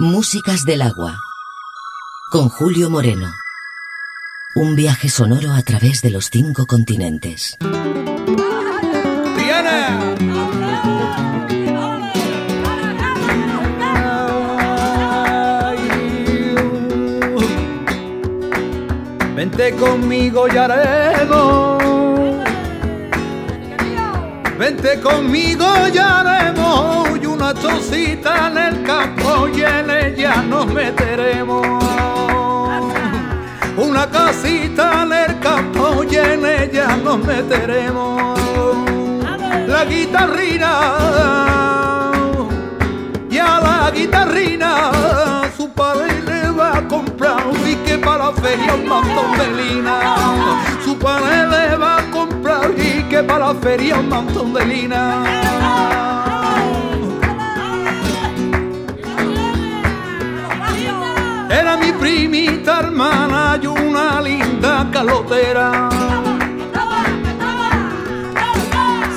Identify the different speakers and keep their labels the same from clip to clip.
Speaker 1: Músicas del agua. Con Julio Moreno. Un viaje sonoro a través de los cinco continentes.
Speaker 2: Vente conmigo y haremos. Vente conmigo y haremos una chocita en el campo y en ella nos meteremos. Una casita en el campo y en ella nos meteremos. La guitarrina y a la guitarrina su padre le va a comprar un pique para la feria un montón de lina. Su padre le va a comprar y que para la feria un montón de lina. Era mi primita hermana y una linda calotera.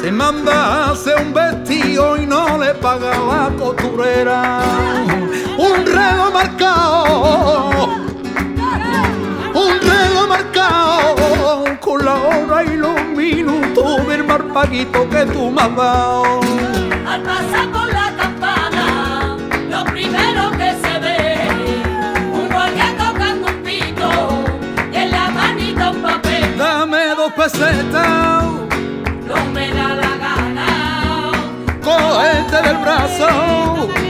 Speaker 2: Se manda a un vestido y no le paga la costurera. Un reloj marcado, un reloj marcado con la hora y los minutos del marpaguito que tú me has dado.
Speaker 3: No me da la gana.
Speaker 2: cogete del brazo.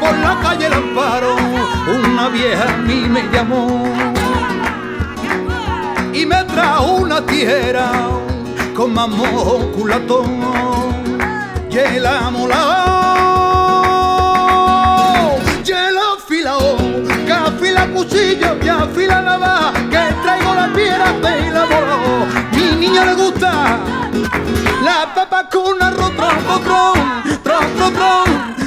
Speaker 2: Por la calle el amparo, una vieja a mí me llamó y me trajo una tijera con mamón culatón. Y el amolao y el afilao que afila cuchillo y afila navaja que traigo la piedra de la voló mi niña le gusta la papa con arroz tron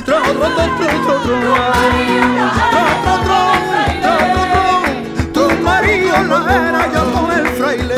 Speaker 2: tu marido no era yo con el fraile.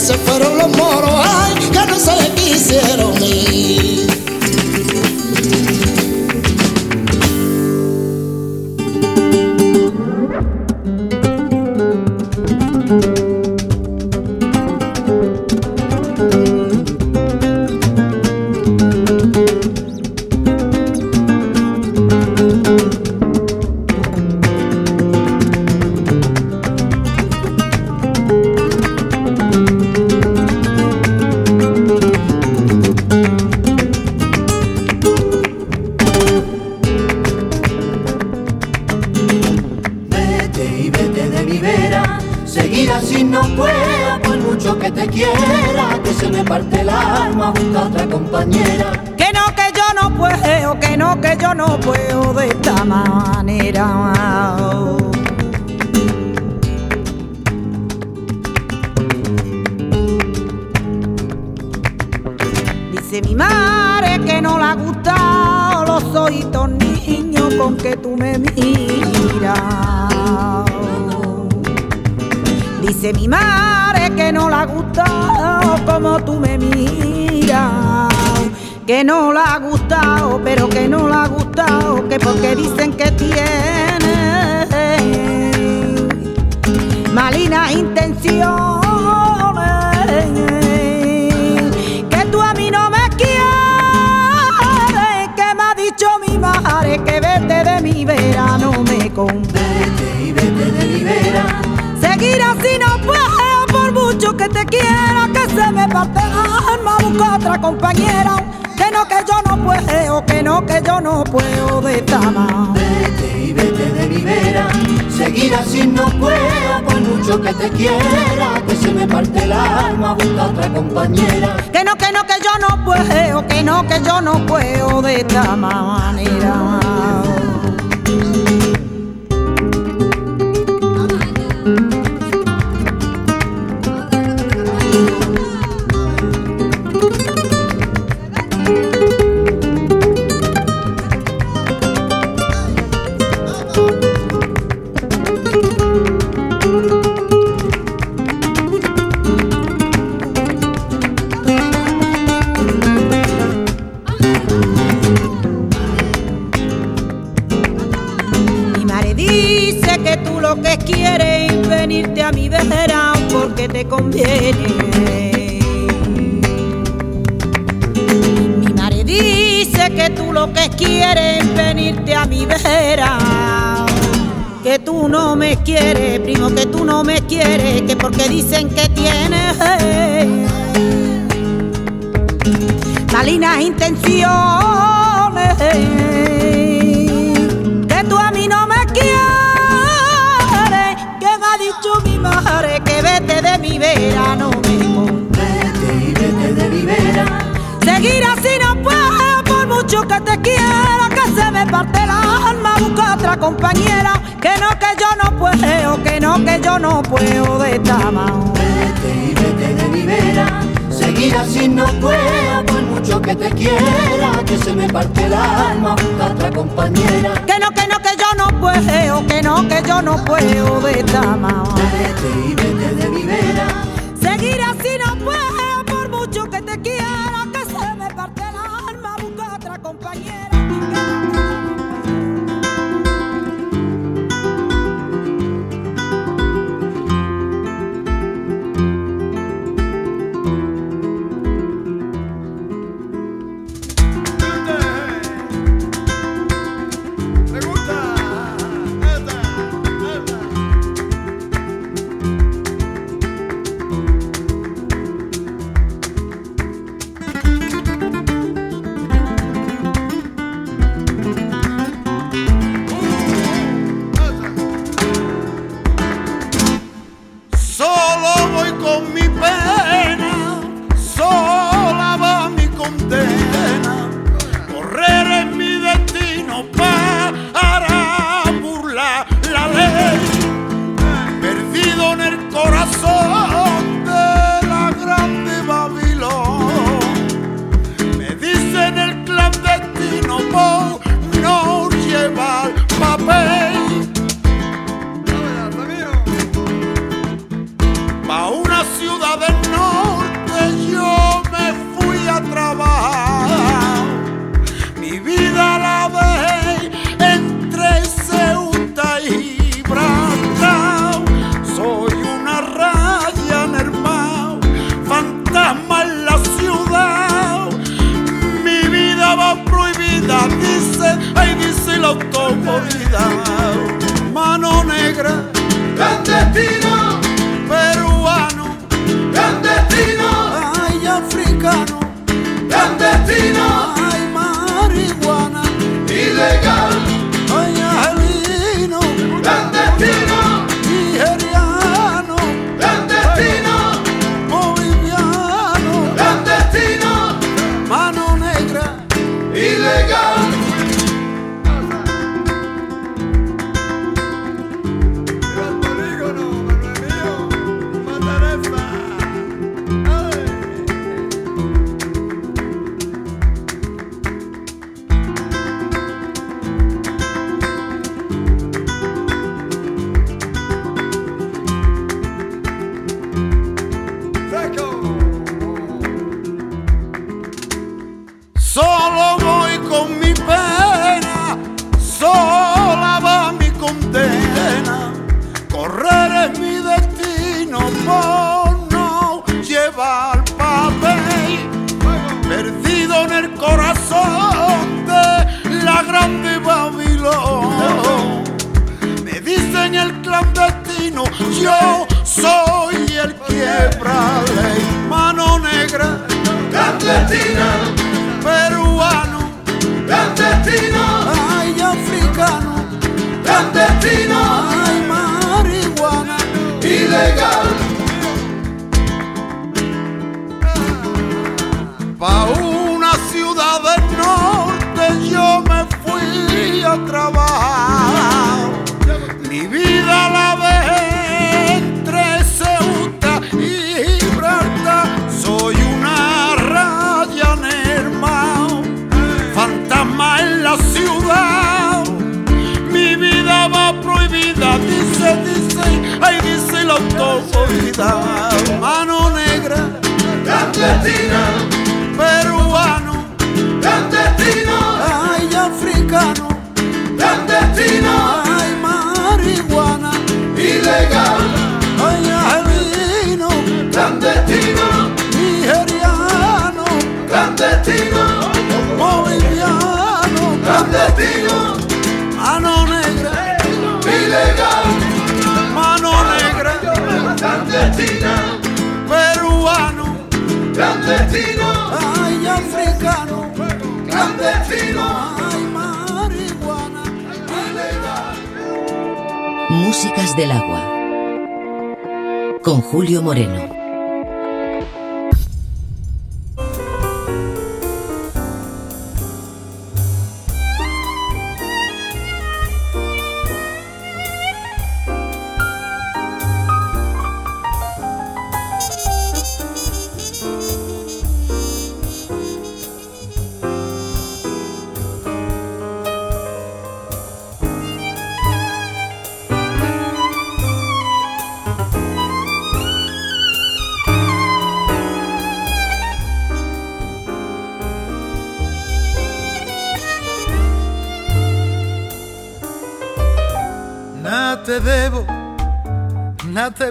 Speaker 4: Se fueron los moros. Ay que no se quisieron ir
Speaker 5: busca otra compañera.
Speaker 6: Que no, que yo no puedo, que no, que yo no puedo de esta manera. vete
Speaker 5: y vete de mi vera,
Speaker 6: seguir así no puedo, por mucho que te quiera, que se me parte el alma, busca otra compañera. Que no, que no, que yo no puedo,
Speaker 5: que
Speaker 6: no, que yo no puedo de esta manera. Que porque dicen que tienes malignas intenciones. Que tú a mí no me quieres, que me ha dicho mi madre que vete de mi verano me conviene.
Speaker 5: Vete y vete de mi vera,
Speaker 6: Seguir así no puedo, por mucho que te quiera, que se me parte el alma, busca otra compañera. Que no, que no que no, que yo no puedo de manera.
Speaker 5: vete y vete de mi vera, seguir así no puedo, por mucho que te quiera, que se me parte el alma, busca otra compañera.
Speaker 6: Que no, que no, que yo no puedo, que no, que yo no puedo de esta mano.
Speaker 5: Vete y vete de mi vera.
Speaker 6: Seguir así no puedo, por mucho que te quiera,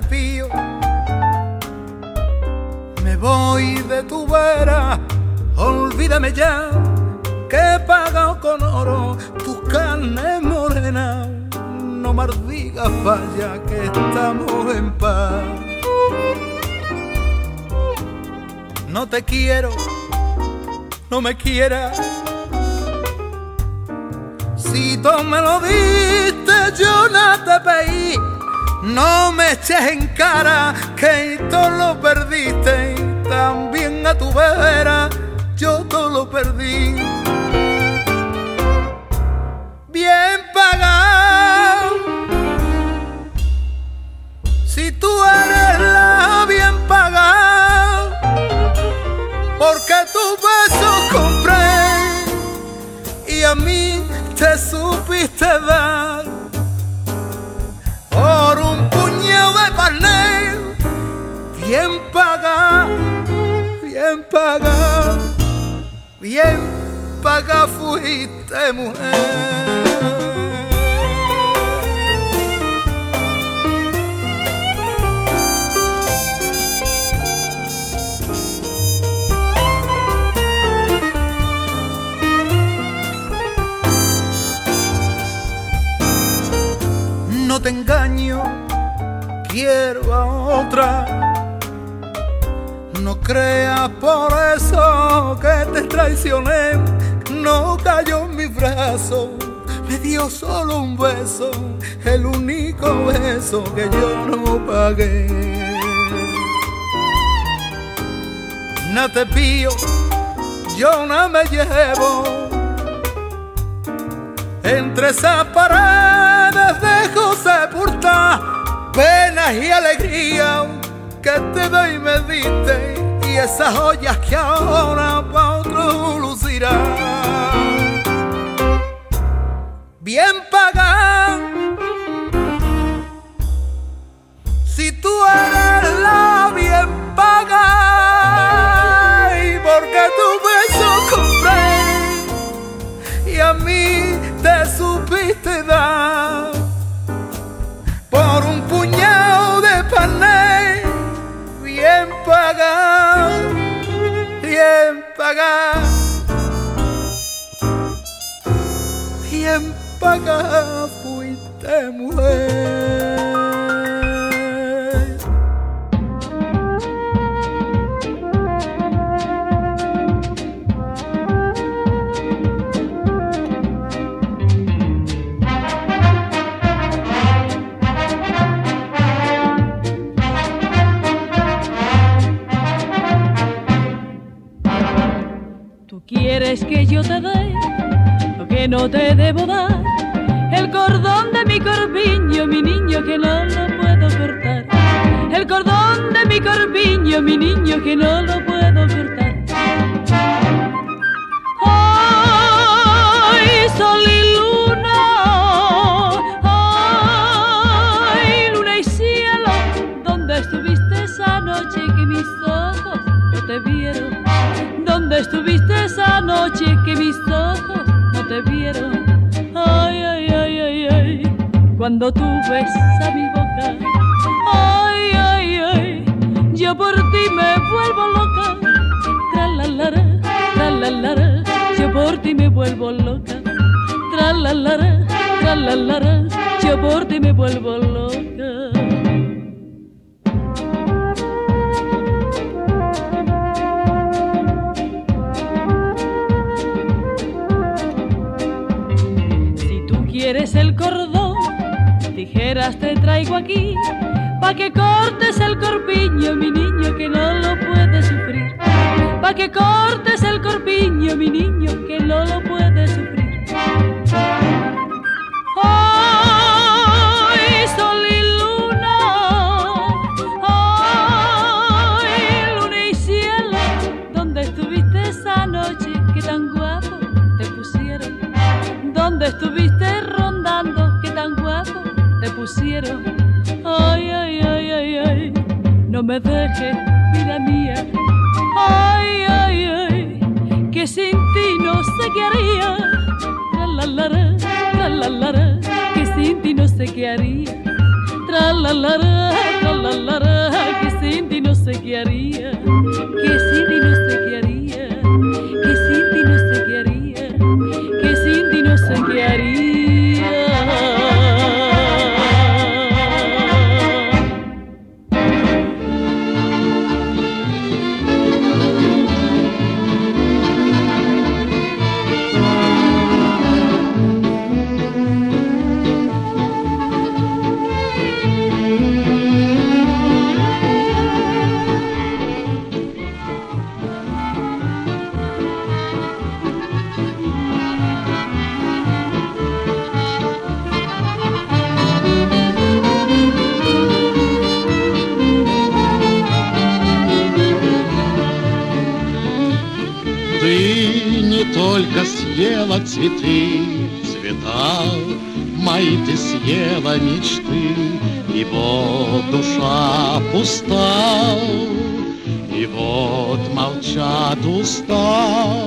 Speaker 2: pío. Me voy de tu vera, olvídame ya que he pagado con oro tu carne morena. No maldigas, vaya que estamos en paz. No te quiero, no me quieras. Si tú me lo diste, yo no te pedí. No me eches en cara que tú lo perdiste. También a tu vera yo todo lo perdí. Bien pagado. Si tú eres la bien pagado. Porque tus besos compré y a mí te supiste dar bien paga, bien paga, bien paga fuiste mujer. No te engaño, quiero a otra. No creas por eso que te traicioné. No cayó en mi brazo, me dio solo un beso, el único beso que yo no pagué. No te pío, yo no me llevo entre esas paredes dejo sepultar penas y alegría que te doy me diste y esas joyas que ahora pa' otro lucirán. Bien pagan si tú eres la bien paga y porque tu beso compré y a mí te supiste dar pagado, bien pagado, bien pagado fuiste mujer.
Speaker 7: Quieres que yo te dé lo que no te debo dar. El cordón de mi corpiño, mi niño, que no lo puedo cortar. El cordón de mi corpiño, mi niño, que no lo puedo cortar. ¿Dónde estuviste esa noche que mis ojos no te vieron? Ay, ay, ay, ay, ay, cuando tú besas mi boca. Ay, ay, ay, yo por ti me vuelvo loca. Tra la yo por ti me vuelvo loca. Tra la yo por ti me vuelvo loca. Traigo aquí, pa' que cortes el corpiño, mi niño, que no lo puede sufrir. Pa' que cortes el corpiño, mi niño, que no lo puede me dejes, vida mía. Ay, ay, ay, que sin ti no sé qué haría. Tra la la la la que sin ti no sé qué haría. Tra la la la la, que sin ti no sé qué haría.
Speaker 8: Только съела цветы, цвета, Мои ты съела мечты, И вот душа пуста, И вот молчат уста.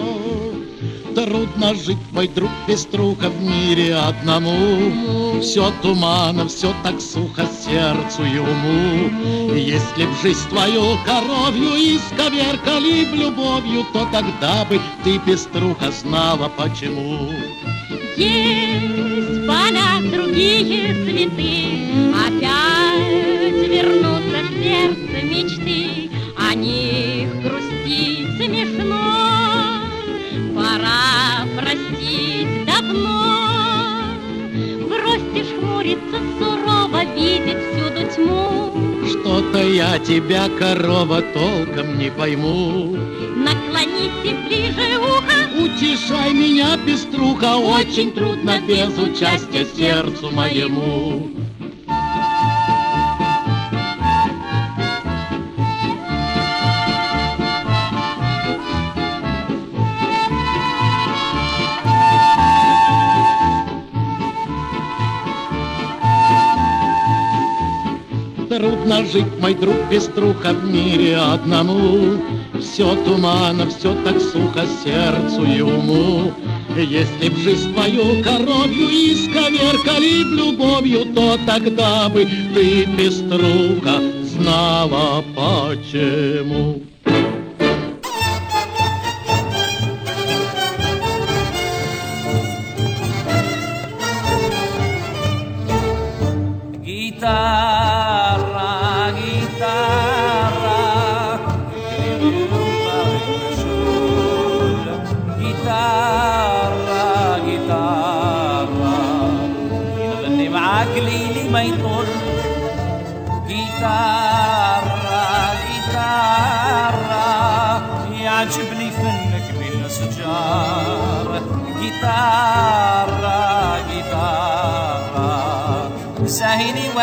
Speaker 8: Трудно жить, мой друг Пеструха, в мире одному. Все туманно, все так сухо сердцу и уму. Если б жизнь твою коровью исковеркали б любовью, то тогда бы ты, Пеструха, знала почему.
Speaker 3: Есть в полях другие цветы, Опять вернутся в сердце Видеть всюду тьму,
Speaker 8: Что-то я тебя, корова, толком не пойму.
Speaker 3: Наклоните ближе ухо,
Speaker 8: Утешай меня, пеструха, очень трудно без участия сердцу моему. Трудно жить, мой друг Пеструха, в мире одному. Все туманно, все так сухо сердцу и уму. Если б жизнь твою коровью исковеркали б любовью, то тогда бы ты, Пеструха, знала почему.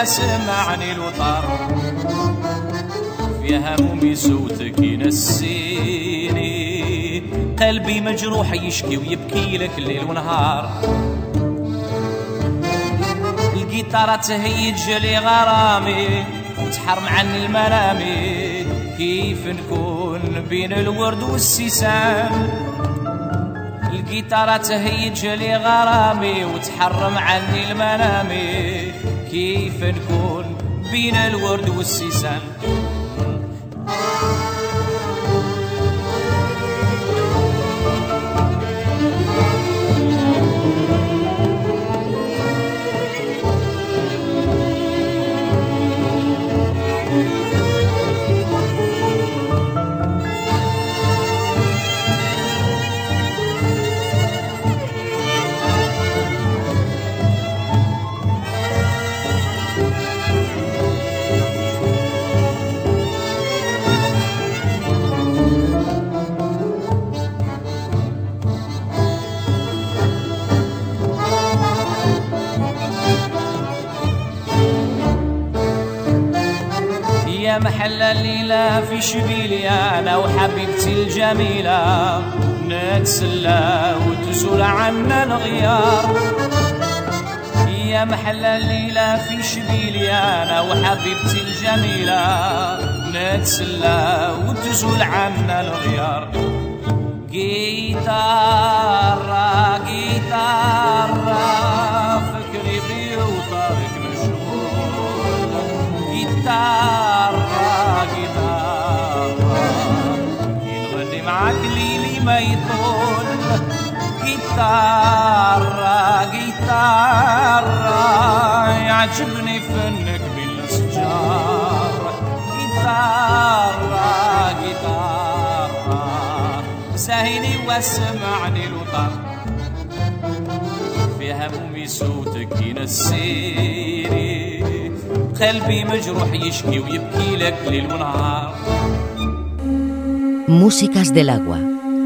Speaker 9: ساهيني واسمعني الوتر في همومي صوتك ينسيني. قلبي مجروح يشكي ويبكي لك ليل ونهار. الجيتارة تهيج لي غرامي وتحرم عني المنامي كيف نكون بين الورد والسيسان؟ الجيتارة تهيج لي غرامي وتحرم عني المنامي. كيف نكون بين الورد والسيسان؟ يا محلى الليلة في شبيلي أنا وحبيبتي الجميلة. نتسلى وتزول عنا الغيار. يا محلى الليلة في شبيلي أنا وحبيبتي الجميلة. نتسلى وتزول عنا الغيار. جيتارة جيتارة فكري بيوطارك مشغول جيتارة جيتارة يعجبني فنك بالاشجار جيتارة جيتارة سهيني واسمعني الوطن في همومي صوتك ينسيني قلبي مجروح يشكي ويبكي لك ليل ونهار
Speaker 1: Músicas del agua,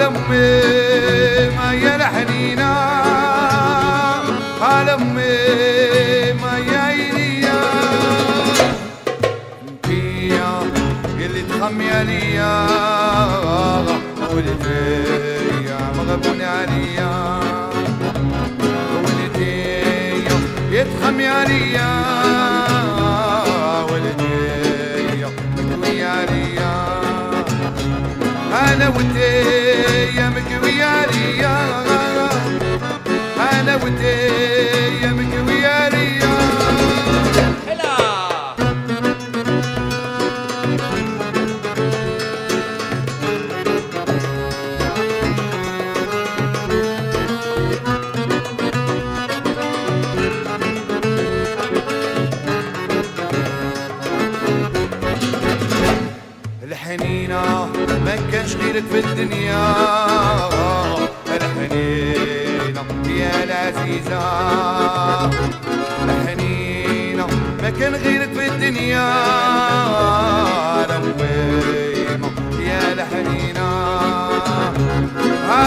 Speaker 2: على امي ما يا الحنينه على أمي ما يا عينيا انت يا اللي تخمي عليا. ولدي يا مغبون عليا ولدي يتخمي عليا على ودي مقوية مقوية ليا أنا وديت غيرك في الدنيا. الحنينة يا العزيزة. الحنينة ما كان غيرك في الدنيا. الأميمة يا الحنينة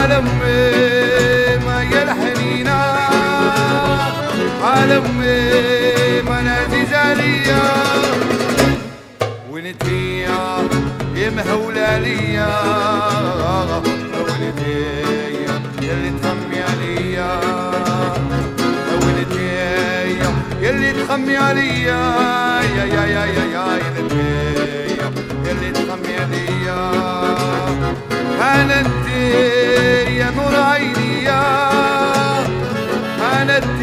Speaker 2: الأميمة يا الحنينة الأميمة العزيزة ليا. يا مهولة ليا يلي تخمي عليا. ونتيا يلي تخمي عليا. يا يا يا يا يا يلي تخمي عليا. أنا يا نور عيني يا أنت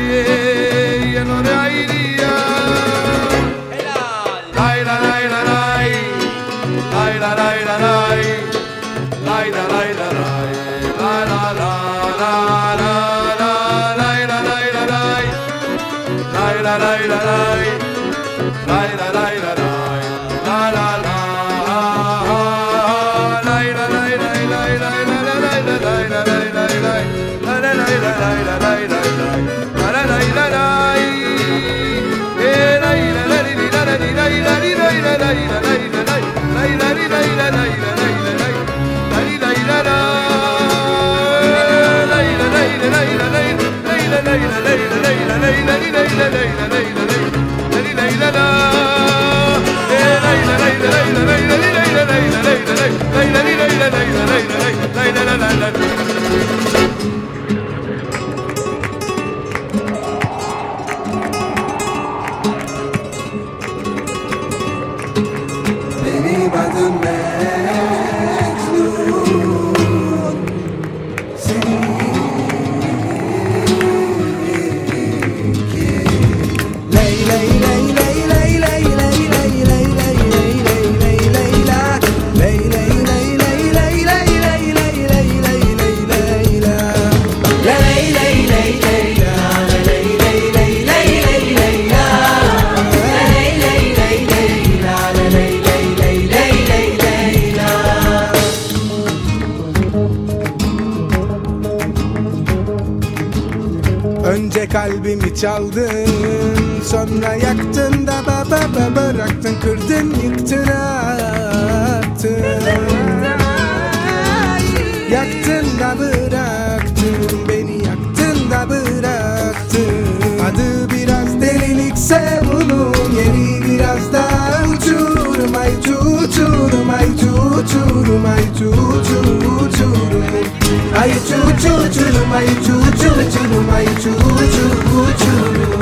Speaker 2: يا نور عيني
Speaker 10: la la la la
Speaker 11: çaldın. Sonra yaktın da ba ba ba bıraktın Kırdın yıktın attın. Yaktın da bıraktın Beni yaktın da bıraktın. Adı biraz delilikse bunun
Speaker 12: churu my choo churu my choo choo churu ai choo choo churu my choo choo churu my choo choo churu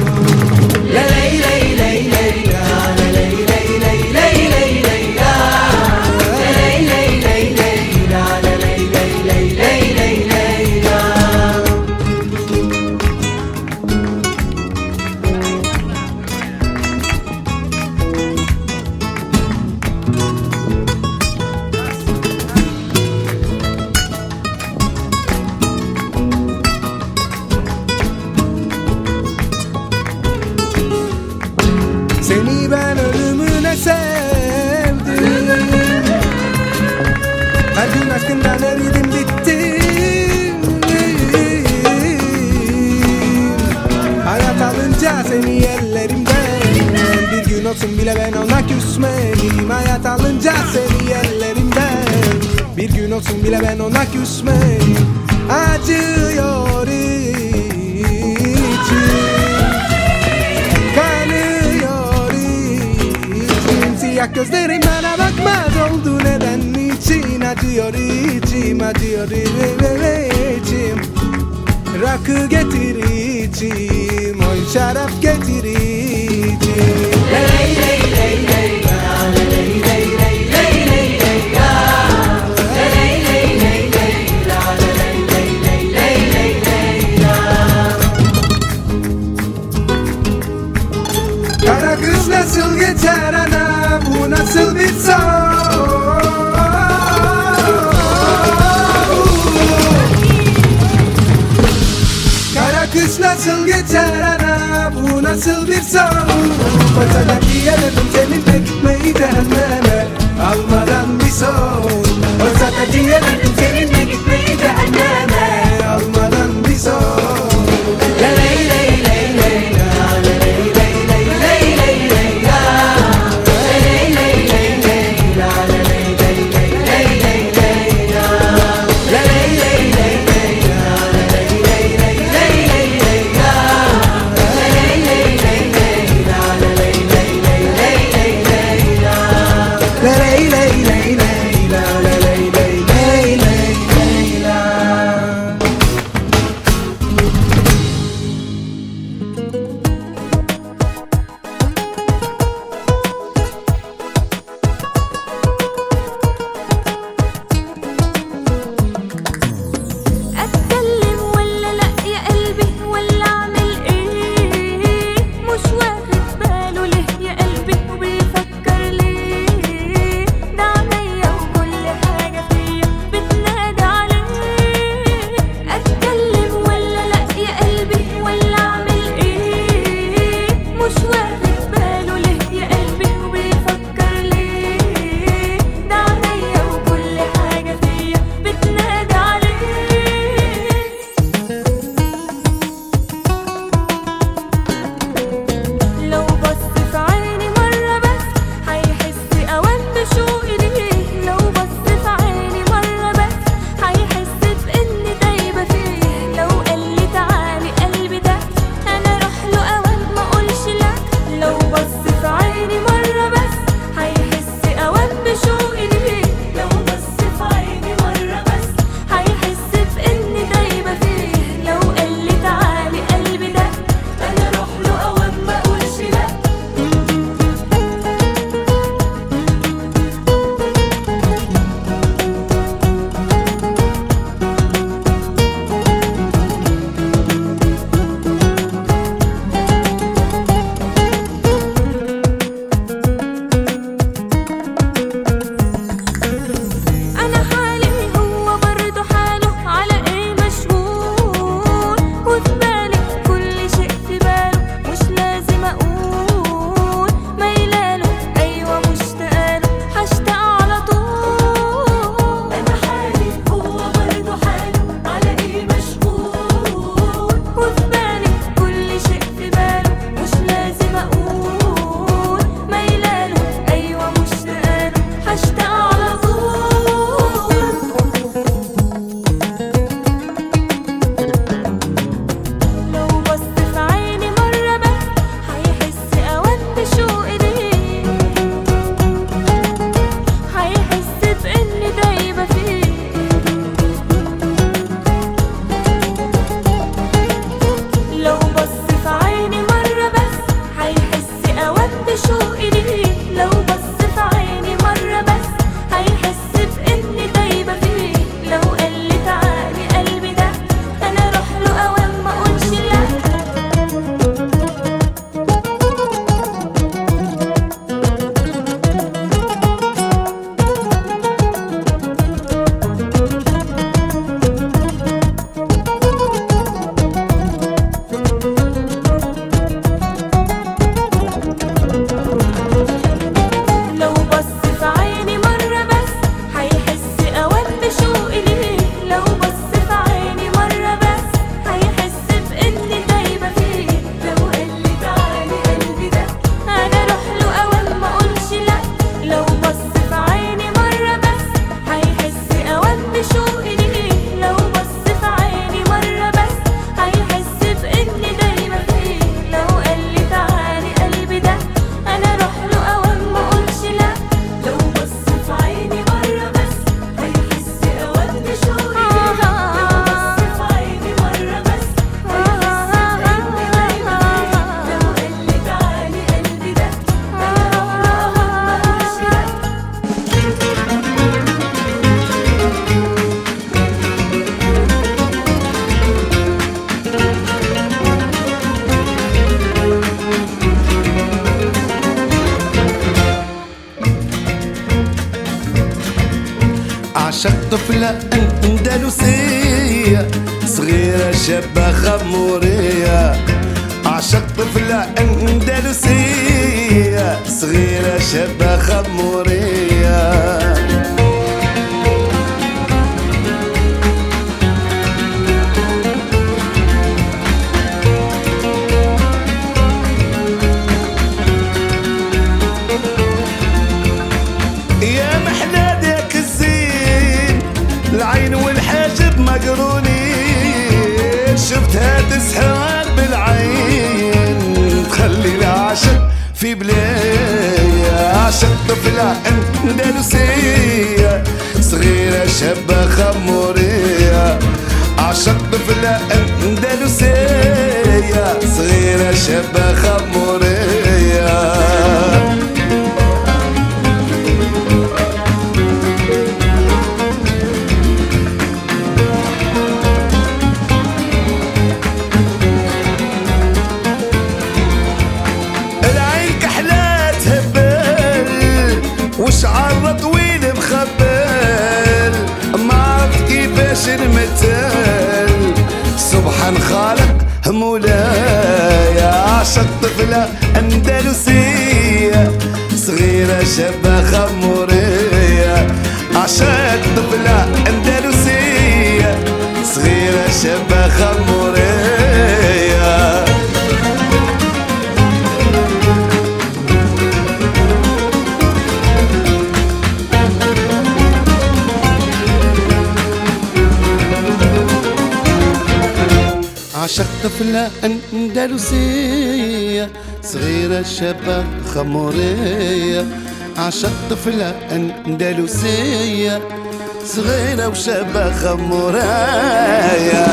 Speaker 13: special. It أندلسية صغيرة شابة خمورية. عشق طفلة أندلسية صغيرة وشابة خمورية.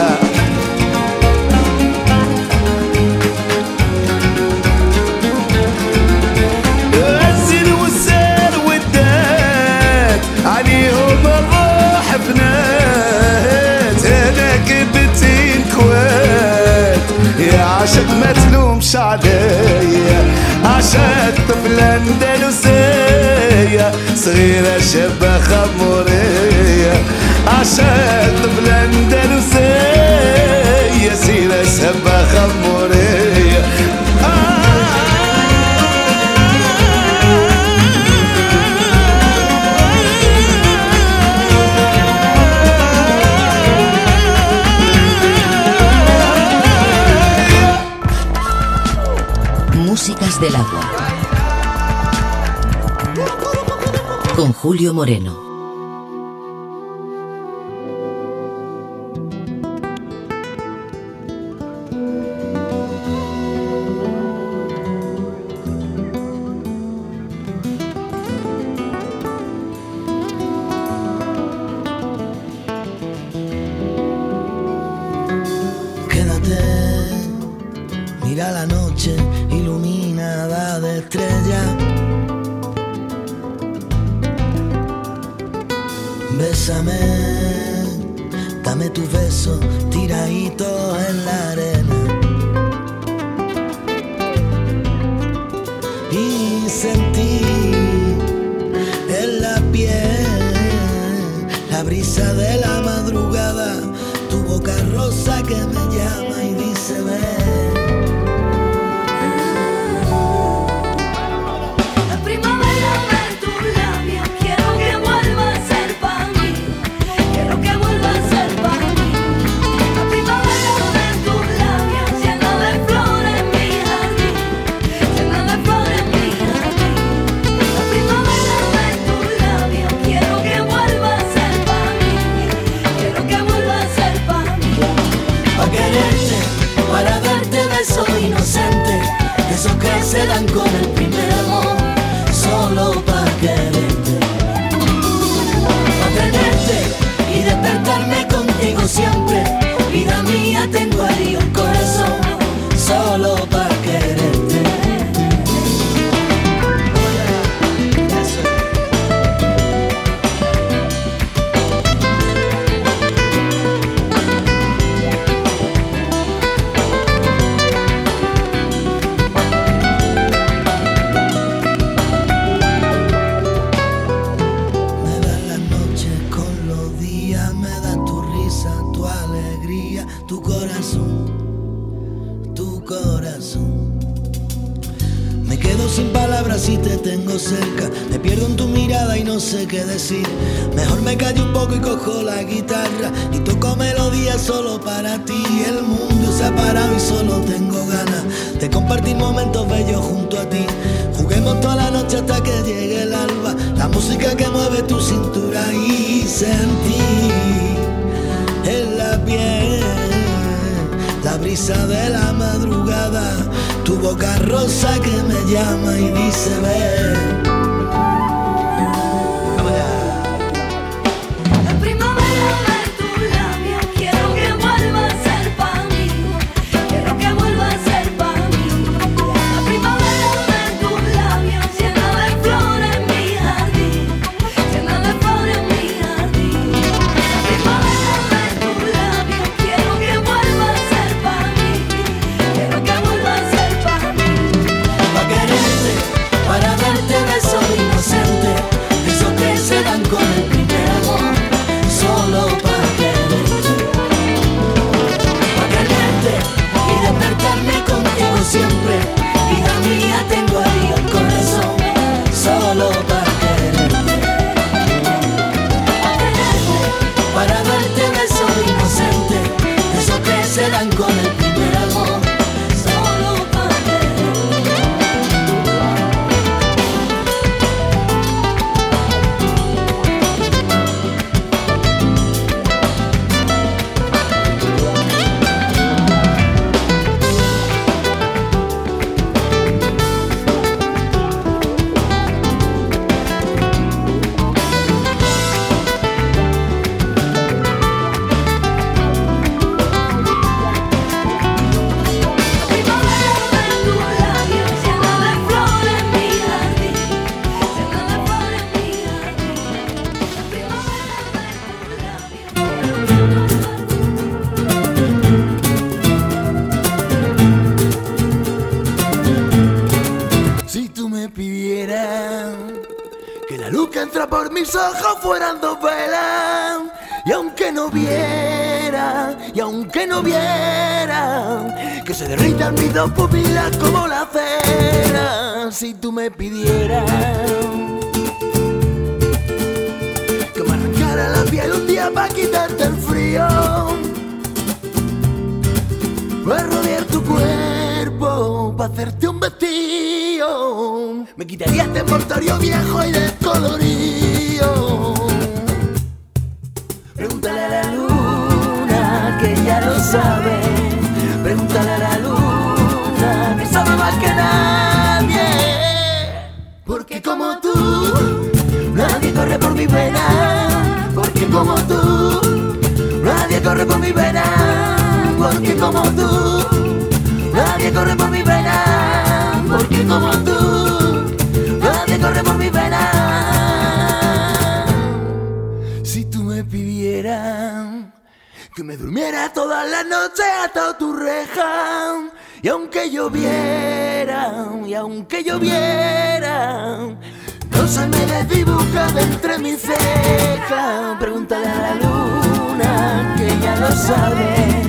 Speaker 1: שבחמוריה חמורע אסעט Julio Moreno.
Speaker 4: rápido pupilas como la cena. Si tú me pidieras que me arrancara la piel un día para quitarte el frío, para rodear tu cuerpo, para hacerte un vestido, me quitaría este mortorio viejo y descolorido. Pregúntale a la luna que ya lo sabe. Pregúntale a la como tú, nadie corre por mi pena. Porque como tú, nadie corre por mi pena. Porque como tú, nadie corre por mi pena. Porque como tú, nadie corre por mi pena. Si tú me pidieras
Speaker 13: que me durmiera toda la noche hasta tu reja y aunque lloviera, y aunque lloviera, no se me desdibuja de entre mis cejas. Pregúntale a la luna, que ya lo sabe.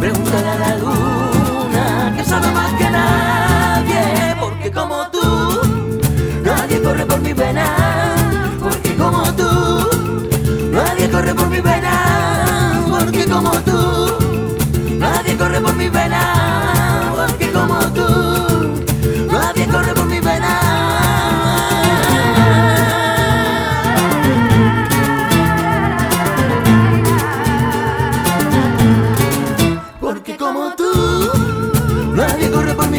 Speaker 13: Pregúntale a la luna, que sabe más que nadie. Porque como tú, nadie corre por mi vena. Porque como tú, nadie corre por mi vena. Porque como tú, nadie corre por mi vena.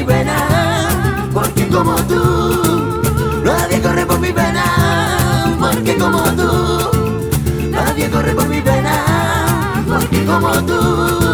Speaker 13: Mi. Porque como tú, nadie corre por mi vena. Porque como tú, nadie corre por mi vena. Porque como tú,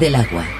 Speaker 1: del agua.